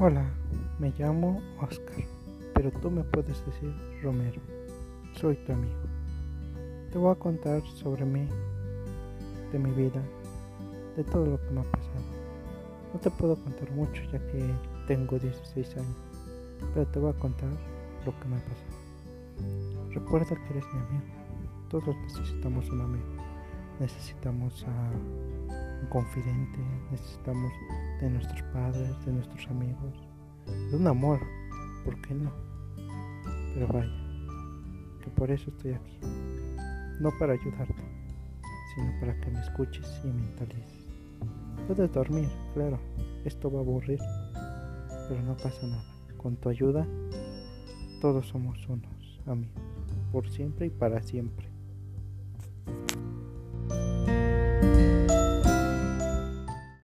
Hola, me llamo Oscar, pero tú me puedes decir Romero. Soy tu amigo. Te voy a contar sobre mí, de mi vida, de todo lo que me ha pasado. No te puedo contar mucho ya que tengo 16 años, pero te voy a contar lo que me ha pasado. Recuerda que eres mi amigo. Todos necesitamos un amigo. Necesitamos a un confidente, necesitamos de nuestros padres, de nuestros amigos, de un amor, ¿por qué no? Pero vaya, que por eso estoy aquí, no para ayudarte, sino para que me escuches y mentalices. Puedes dormir, claro, esto va a aburrir, pero no pasa nada. Con tu ayuda, todos somos unos amigos, por siempre y para siempre.